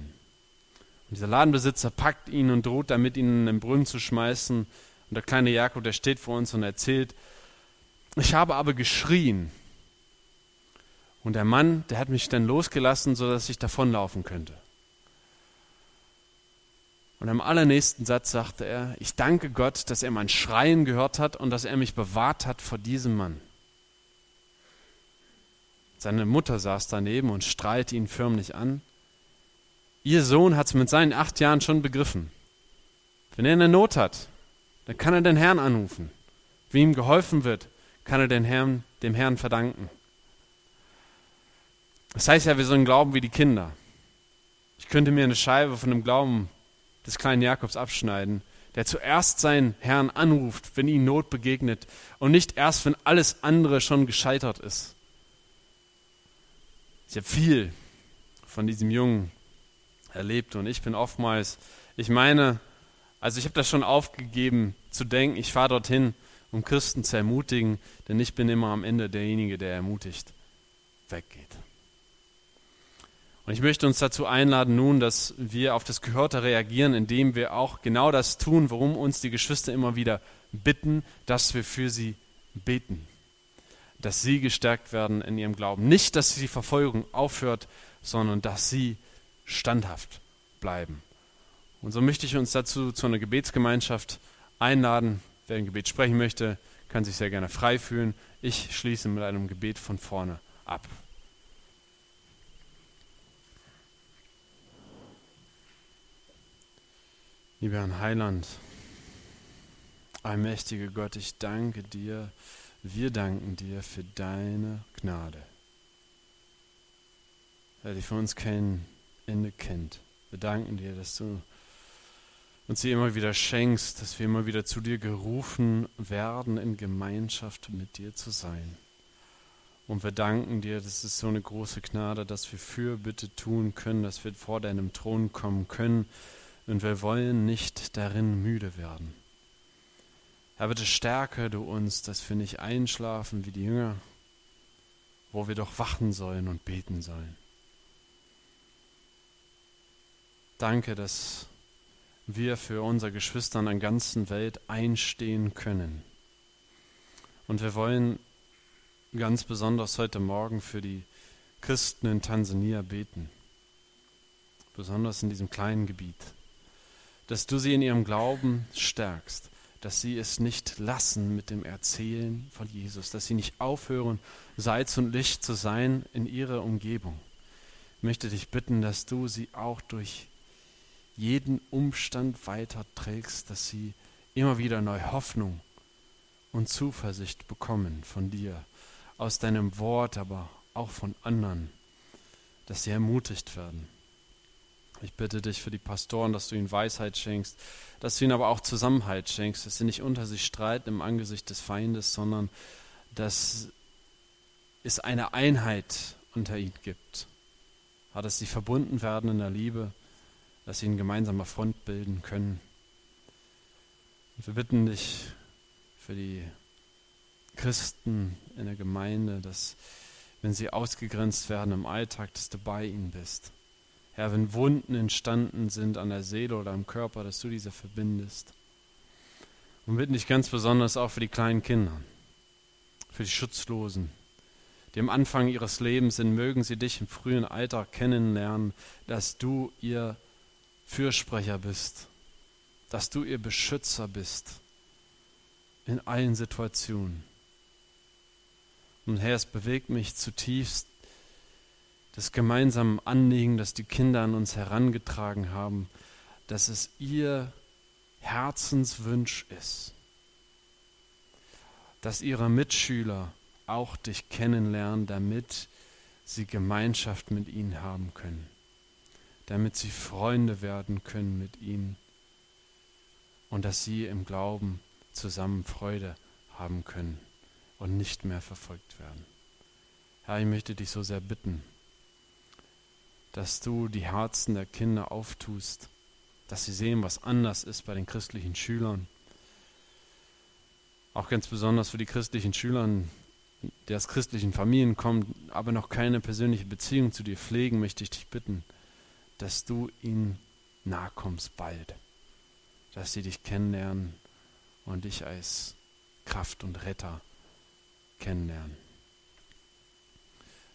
Und dieser Ladenbesitzer packt ihn und droht damit, ihn in den Brunnen zu schmeißen. Und der kleine Jakob, der steht vor uns und erzählt, ich habe aber geschrien. Und der Mann, der hat mich dann losgelassen, sodass ich davonlaufen könnte. Und im allernächsten Satz sagte er, ich danke Gott, dass er mein Schreien gehört hat und dass er mich bewahrt hat vor diesem Mann. Seine Mutter saß daneben und strahlte ihn förmlich an. Ihr Sohn hat es mit seinen acht Jahren schon begriffen. Wenn er eine Not hat, dann kann er den Herrn anrufen. Wie ihm geholfen wird, kann er den Herrn, dem Herrn verdanken. Das heißt ja, wir sollen glauben wie die Kinder. Ich könnte mir eine Scheibe von dem Glauben des kleinen Jakobs abschneiden, der zuerst seinen Herrn anruft, wenn ihm Not begegnet und nicht erst, wenn alles andere schon gescheitert ist. Ich habe viel von diesem Jungen erlebt und ich bin oftmals, ich meine, also ich habe das schon aufgegeben zu denken, ich fahre dorthin, um Christen zu ermutigen, denn ich bin immer am Ende derjenige, der ermutigt weggeht. Und ich möchte uns dazu einladen nun, dass wir auf das Gehörte reagieren, indem wir auch genau das tun, worum uns die Geschwister immer wieder bitten, dass wir für sie beten. Dass sie gestärkt werden in ihrem Glauben. Nicht, dass die Verfolgung aufhört, sondern dass sie standhaft bleiben. Und so möchte ich uns dazu zu einer Gebetsgemeinschaft einladen. Wer ein Gebet sprechen möchte, kann sich sehr gerne frei fühlen. Ich schließe mit einem Gebet von vorne ab. Lieber Herrn Heiland, allmächtiger Gott, ich danke dir, wir danken dir für deine Gnade, Herr, die für uns kein Ende kennt. Wir danken dir, dass du uns sie immer wieder schenkst, dass wir immer wieder zu dir gerufen werden, in Gemeinschaft mit dir zu sein. Und wir danken dir, das ist so eine große Gnade, dass wir Fürbitte tun können, dass wir vor deinem Thron kommen können und wir wollen nicht darin müde werden. Herr, bitte stärke du uns, dass wir nicht einschlafen wie die Jünger, wo wir doch wachen sollen und beten sollen. Danke, dass wir für unsere Geschwister an der ganzen Welt einstehen können. Und wir wollen ganz besonders heute Morgen für die Christen in Tansania beten, besonders in diesem kleinen Gebiet dass du sie in ihrem Glauben stärkst, dass sie es nicht lassen mit dem Erzählen von Jesus, dass sie nicht aufhören, Salz und Licht zu sein in ihrer Umgebung. Ich möchte dich bitten, dass du sie auch durch jeden Umstand weiterträgst, dass sie immer wieder neue Hoffnung und Zuversicht bekommen von dir, aus deinem Wort, aber auch von anderen, dass sie ermutigt werden. Ich bitte dich für die Pastoren, dass du ihnen Weisheit schenkst, dass du ihnen aber auch Zusammenhalt schenkst, dass sie nicht unter sich streiten im Angesicht des Feindes, sondern dass es eine Einheit unter ihnen gibt. dass sie verbunden werden in der Liebe, dass sie eine gemeinsame Front bilden können. Und wir bitten dich für die Christen in der Gemeinde, dass wenn sie ausgegrenzt werden im Alltag, dass du bei ihnen bist Herr, wenn Wunden entstanden sind an der Seele oder am Körper, dass du diese verbindest. Und bitten dich ganz besonders auch für die kleinen Kinder, für die Schutzlosen, die am Anfang ihres Lebens sind, mögen sie dich im frühen Alter kennenlernen, dass du ihr Fürsprecher bist, dass du ihr Beschützer bist in allen Situationen. Und Herr, es bewegt mich zutiefst, das gemeinsame Anliegen, das die Kinder an uns herangetragen haben, dass es ihr Herzenswunsch ist, dass ihre Mitschüler auch dich kennenlernen, damit sie Gemeinschaft mit ihnen haben können, damit sie Freunde werden können mit ihnen und dass sie im Glauben zusammen Freude haben können und nicht mehr verfolgt werden. Herr, ich möchte dich so sehr bitten, dass du die Herzen der Kinder auftust, dass sie sehen, was anders ist bei den christlichen Schülern. Auch ganz besonders für die christlichen Schüler, die aus christlichen Familien kommen, aber noch keine persönliche Beziehung zu dir pflegen, möchte ich dich bitten, dass du ihnen nahe kommst bald, dass sie dich kennenlernen und dich als Kraft und Retter kennenlernen.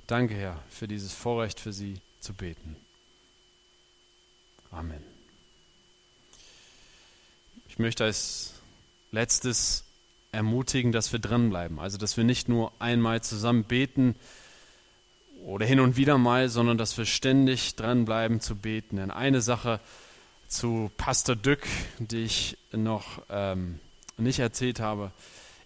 Danke, Herr, für dieses Vorrecht für sie zu beten. Amen. Ich möchte als letztes ermutigen, dass wir dranbleiben. Also, dass wir nicht nur einmal zusammen beten oder hin und wieder mal, sondern dass wir ständig dranbleiben zu beten. Denn eine Sache zu Pastor Dück, die ich noch ähm, nicht erzählt habe,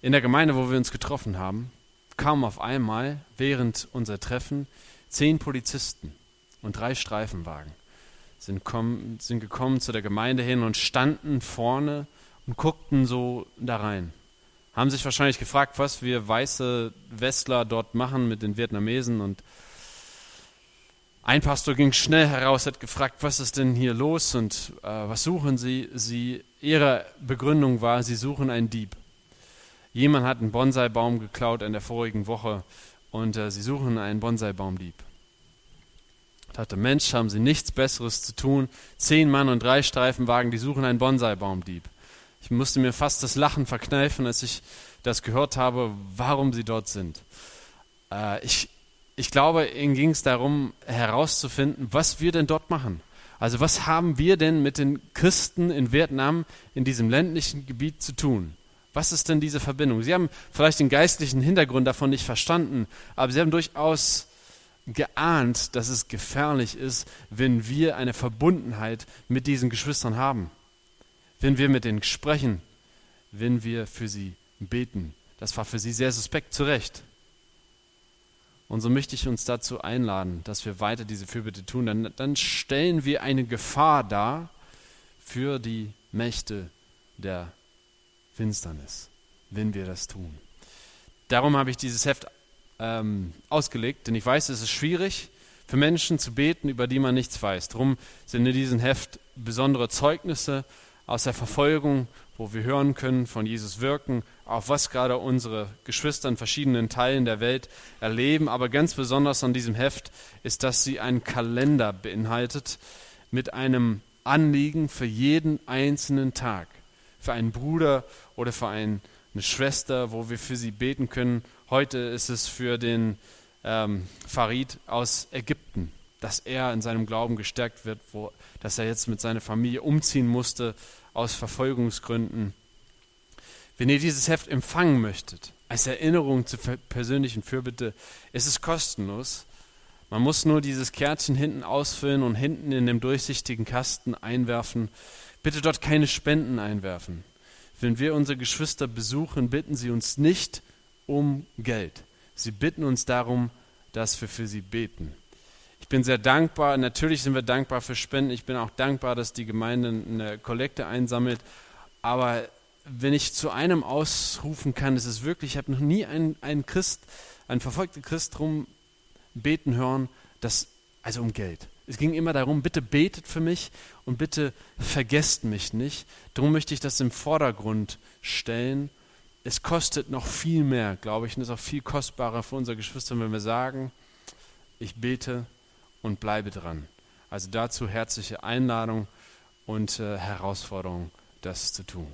in der Gemeinde, wo wir uns getroffen haben, kamen auf einmal während unser Treffen zehn Polizisten und drei Streifenwagen sind, kommen, sind gekommen zu der Gemeinde hin und standen vorne und guckten so da rein haben sich wahrscheinlich gefragt, was wir weiße Westler dort machen mit den Vietnamesen. Und ein Pastor ging schnell heraus, hat gefragt, was ist denn hier los und äh, was suchen Sie? Sie? Ihre Begründung war, Sie suchen einen Dieb. Jemand hat einen Bonsai-Baum geklaut in der vorigen Woche und äh, Sie suchen einen Bonsai-Baumdieb. Dachte, Mensch, haben Sie nichts Besseres zu tun? Zehn Mann und drei Streifenwagen, die suchen einen Bonsai-Baumdieb. Ich musste mir fast das Lachen verkneifen, als ich das gehört habe, warum sie dort sind. Äh, ich, ich glaube, ihnen ging es darum, herauszufinden, was wir denn dort machen. Also was haben wir denn mit den Christen in Vietnam, in diesem ländlichen Gebiet zu tun? Was ist denn diese Verbindung? Sie haben vielleicht den geistlichen Hintergrund davon nicht verstanden, aber sie haben durchaus geahnt, dass es gefährlich ist, wenn wir eine Verbundenheit mit diesen Geschwistern haben wenn wir mit ihnen sprechen, wenn wir für sie beten. Das war für sie sehr suspekt, zu Recht. Und so möchte ich uns dazu einladen, dass wir weiter diese Fürbitte tun. Dann, dann stellen wir eine Gefahr dar für die Mächte der Finsternis, wenn wir das tun. Darum habe ich dieses Heft ähm, ausgelegt, denn ich weiß, es ist schwierig für Menschen zu beten, über die man nichts weiß. Darum sind in diesem Heft besondere Zeugnisse aus der Verfolgung, wo wir hören können von Jesus wirken, auf was gerade unsere Geschwister in verschiedenen Teilen der Welt erleben. Aber ganz besonders an diesem Heft ist, dass sie einen Kalender beinhaltet mit einem Anliegen für jeden einzelnen Tag. Für einen Bruder oder für eine Schwester, wo wir für sie beten können. Heute ist es für den ähm, Farid aus Ägypten, dass er in seinem Glauben gestärkt wird, wo dass er jetzt mit seiner Familie umziehen musste aus Verfolgungsgründen. Wenn ihr dieses Heft empfangen möchtet, als Erinnerung zur persönlichen Fürbitte, ist es kostenlos. Man muss nur dieses Kärtchen hinten ausfüllen und hinten in dem durchsichtigen Kasten einwerfen. Bitte dort keine Spenden einwerfen. Wenn wir unsere Geschwister besuchen, bitten sie uns nicht um Geld. Sie bitten uns darum, dass wir für sie beten. Ich bin sehr dankbar. Natürlich sind wir dankbar für Spenden. Ich bin auch dankbar, dass die Gemeinde eine Kollekte einsammelt. Aber wenn ich zu einem ausrufen kann, ist es wirklich, ich habe noch nie einen, einen Christ, einen verfolgten Christ drum beten hören, dass, also um Geld. Es ging immer darum, bitte betet für mich und bitte vergesst mich nicht. Darum möchte ich das im Vordergrund stellen. Es kostet noch viel mehr, glaube ich, und ist auch viel kostbarer für unsere Geschwister, wenn wir sagen, ich bete und bleibe dran. Also dazu herzliche Einladung und äh, Herausforderung, das zu tun.